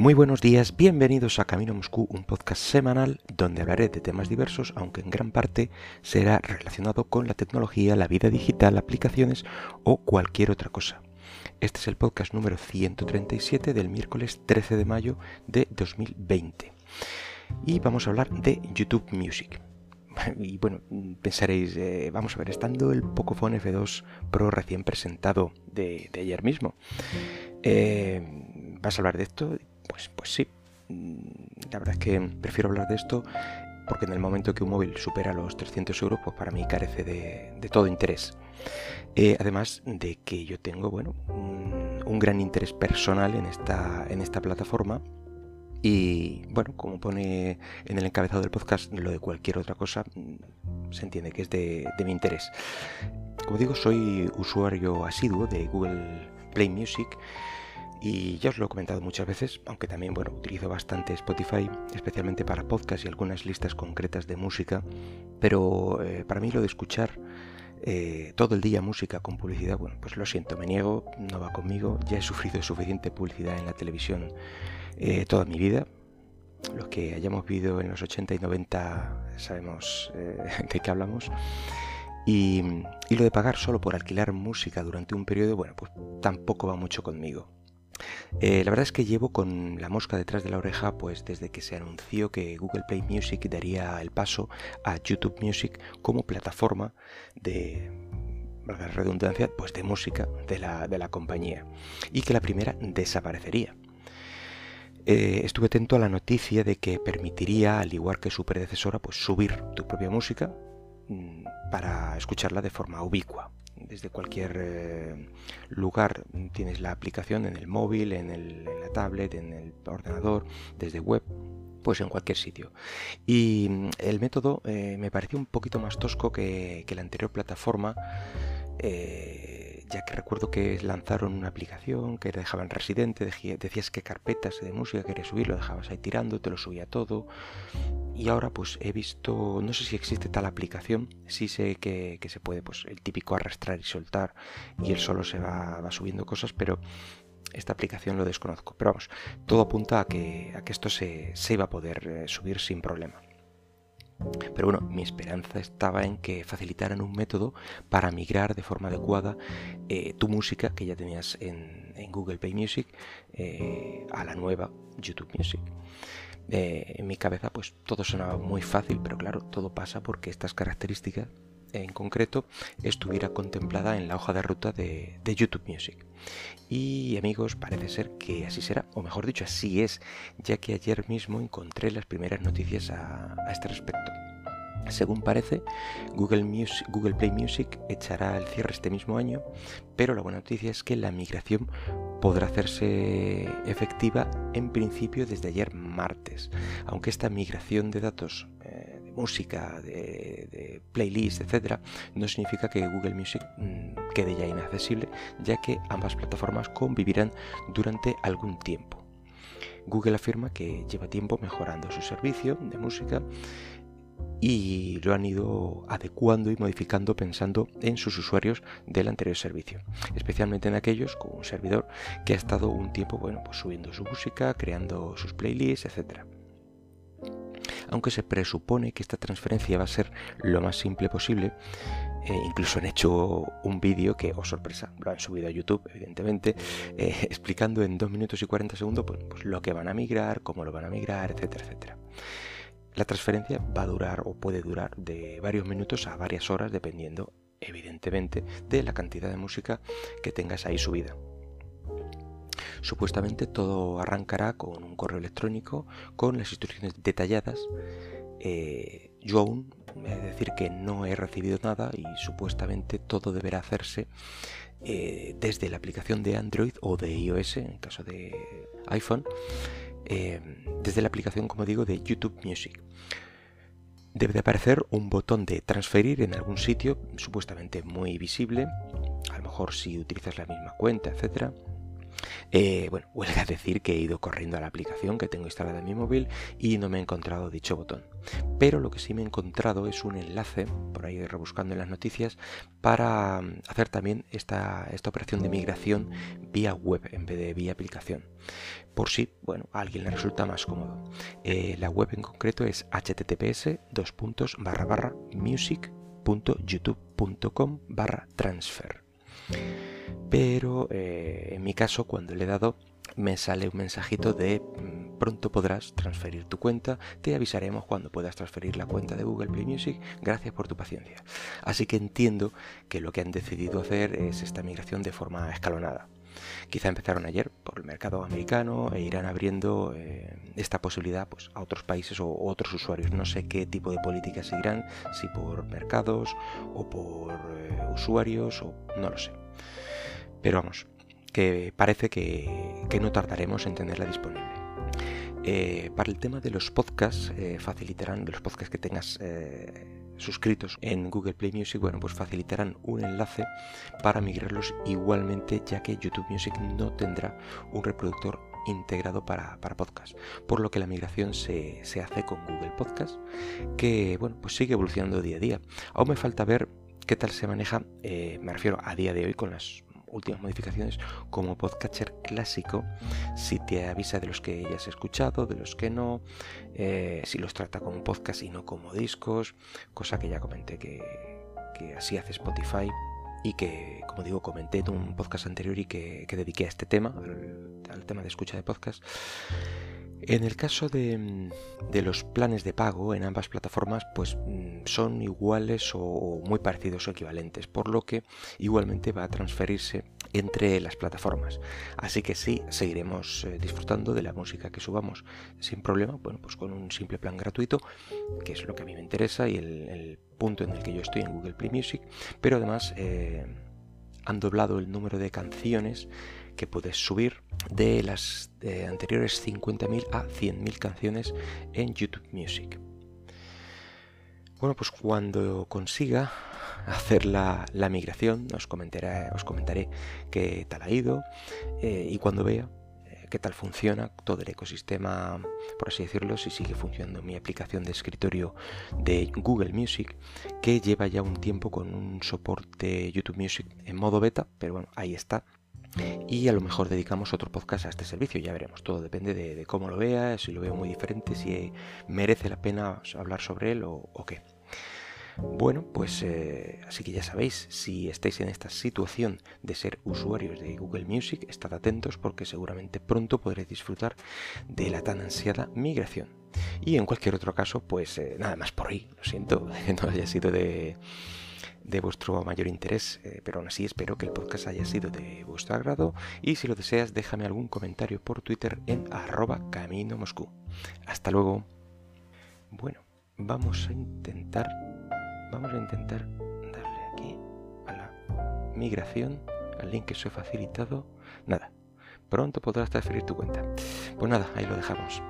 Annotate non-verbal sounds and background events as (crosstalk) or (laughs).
Muy buenos días, bienvenidos a Camino Moscú, un podcast semanal donde hablaré de temas diversos, aunque en gran parte será relacionado con la tecnología, la vida digital, aplicaciones o cualquier otra cosa. Este es el podcast número 137 del miércoles 13 de mayo de 2020. Y vamos a hablar de YouTube Music. (laughs) Y bueno, pensaréis, eh, vamos a ver, estando el Pocophone F2 Pro recién presentado de, ayer mismo, eh, ¿vas a hablar de esto? Pues, pues sí. La verdad es que prefiero hablar de esto porque en el momento que un móvil supera los 300 euros, pues para mí carece de, todo interés. Eh, además de que yo tengo, bueno, un, un, gran interés personal en esta, en esta plataforma y bueno, como pone en el encabezado del podcast, lo de cualquier otra cosa mm, se entiende que es de, mi interés. Como digo, soy usuario asiduo de Google Play Music y ya os lo he comentado muchas veces, aunque también bueno, utilizo bastante Spotify, especialmente para podcasts y algunas listas concretas de música, pero eh, para mí lo de escuchar eh, todo el día música con publicidad, bueno, pues lo siento, me niego, no va conmigo, ya he sufrido suficiente publicidad en la televisión eh, toda mi vida. Los que hayamos vivido en los 80 y 90 sabemos (laughs) de qué hablamos. Y, lo de pagar solo por alquilar música durante un periodo, bueno, pues tampoco va mucho conmigo. Eh, la verdad es que llevo con la mosca detrás de la oreja pues desde que se anunció que Google Play Music daría el paso a YouTube Music como plataforma de la redundancia pues de música de la, de la compañía y que la primera desaparecería. Eh, estuve atento a la noticia de que permitiría, al igual que su predecesora, pues subir tu propia música mm, para escucharla de forma ubicua. Desde cualquier eh, lugar tienes la aplicación en el móvil, en, la tablet, en el ordenador, desde web, pues en cualquier sitio. Y mm, el método eh, me pareció un poquito más tosco que, que la anterior plataforma ya que recuerdo que lanzaron una aplicación que dejaban residente, decías que carpetas de música querías subir, lo dejabas ahí tirando, te lo subía todo. Y ahora pues he visto, no sé si existe tal aplicación, sí sé que, se puede, pues el típico arrastrar y soltar y él solo se va, subiendo cosas, pero esta aplicación lo desconozco. Pero vamos, todo apunta a que, a que esto se, se iba a poder eh, subir sin problema. Pero bueno, mi esperanza estaba en que facilitaran un método para migrar de forma adecuada eh, tu música que ya tenías en, Google Play Music eh, a la nueva YouTube Music. Eh, en mi cabeza pues todo sonaba muy fácil, pero claro, todo pasa porque estas características en concreto estuviera contemplada en la hoja de ruta de, YouTube Music. Y amigos, parece ser que así será, o mejor dicho, así es, ya que ayer mismo encontré las primeras noticias a, este respecto. Según parece, Google, Google Play Music echará el cierre este mismo año, pero la buena noticia es que la migración podrá hacerse efectiva en principio desde ayer martes, aunque esta migración de datos música, de, playlists, etcétera, no significa que Google Music mm, quede ya inaccesible, ya que ambas plataformas convivirán durante algún tiempo. Google afirma que lleva tiempo mejorando su servicio de música y lo han ido adecuando y modificando pensando en sus usuarios del anterior servicio, especialmente en aquellos con un servidor que ha estado un tiempo bueno, pues subiendo su música, creando sus playlists, etcétera aunque se presupone que esta transferencia va a ser lo más simple posible. Eh, incluso han hecho un vídeo que, oh sorpresa, lo han subido a YouTube, evidentemente, eh, (laughs) explicando en 2 minutos y 40 segundos pues, lo que van a migrar, cómo lo van a migrar, etcétera, etcétera. La transferencia va a durar o puede durar de varios minutos a varias horas, dependiendo, evidentemente, de la cantidad de música que tengas ahí subida. Supuestamente todo arrancará con un correo electrónico con las instrucciones detalladas. Eh, yo aún de decir que no he recibido nada y supuestamente todo deberá hacerse eh, desde la aplicación de Android o de iOS, en caso de iPhone, eh, desde la aplicación, como digo, de YouTube Music. Debe de aparecer un botón de transferir en algún sitio, supuestamente muy visible, a lo mejor si utilizas la misma cuenta, etcétera Eh, bueno, (laughs) huelga decir que he ido corriendo a la aplicación que tengo instalada en mi móvil y no me he encontrado dicho botón. Pero lo que sí me he encontrado es un enlace, por ahí rebuscando en las noticias, para mm, hacer también esta, esta operación de migración vía web en vez de vía aplicación. Por si, bueno, a alguien le resulta más cómodo. Eh, la web en concreto es https music.youtube.com barra transfer pero eh, en mi caso cuando le he dado me sale un mensajito de mm, pronto podrás transferir tu cuenta, te avisaremos cuando puedas transferir la cuenta de Google Play Music, gracias por tu paciencia. Así que entiendo que lo que han decidido hacer es esta migración de forma escalonada. Quizá empezaron ayer por el mercado americano e irán abriendo eh, esta posibilidad pues, a otros países o otros usuarios. No sé qué tipo de políticas seguirán, si por mercados o por eh, usuarios o no lo sé. Pero vamos, que parece que, no tardaremos en tenerla disponible. Eh, para el tema de los podcasts, eh, facilitarán, los podcasts que tengas eh, suscritos en Google Play Music, bueno, pues facilitarán un enlace para migrarlos igualmente, ya que YouTube Music no tendrá un reproductor integrado para, para podcast, por lo que la migración se, se hace con Google Podcast, que bueno, pues sigue evolucionando día a día. Aún me falta ver qué tal se maneja, me refiero a día de hoy con las últimas modificaciones como podcatcher clásico si te avisa de los que ya has escuchado, de los que no, eh, si los trata como podcast y no como discos, cosa que ya comenté que, así hace Spotify y que, como digo, comenté en un podcast anterior y que, dediqué a este tema, al, tema de escucha de podcast. En el caso de, los planes de pago en ambas plataformas, pues mm, son iguales o muy parecidos o equivalentes, por lo que igualmente va a transferirse entre las plataformas. Así que sí, seguiremos eh, disfrutando de la música que subamos sin problema, bueno, pues con un simple plan gratuito, que es lo que a mí me interesa y el, punto en el que yo estoy en Google Play Music, pero además eh, han doblado el número de canciones que puedes subir de las anteriores 50.000 a 100.000 canciones en YouTube Music. Bueno, pues cuando consiga hacer la, migración os comentaré, os comentaré qué tal ha ido eh, y cuando vea eh, qué tal funciona todo el ecosistema, por así decirlo, si sigue funcionando mi aplicación de escritorio de Google Music, que lleva ya un tiempo con un soporte YouTube Music en modo beta, pero bueno, ahí está, y a lo mejor dedicamos otro podcast a este servicio, ya veremos, todo depende de, cómo lo veas, si lo veo muy diferente, si merece la pena hablar sobre él o, qué. Bueno, pues eh, así que ya sabéis, si estáis en esta situación de ser usuarios de Google Music, estad atentos porque seguramente pronto podréis disfrutar de la tan ansiada migración. Y en cualquier otro caso, pues eh, nada más por hoy, lo siento (laughs) no haya sido de de vuestro mayor interés, eh, pero aún así espero que el podcast haya sido de vuestro agrado y si lo deseas déjame algún comentario por Twitter en arroba camino moscú. Hasta luego. Bueno, vamos a intentar, vamos a intentar darle aquí a la migración, al link que os he facilitado. Nada, pronto podrás transferir tu cuenta. Pues nada, ahí lo dejamos.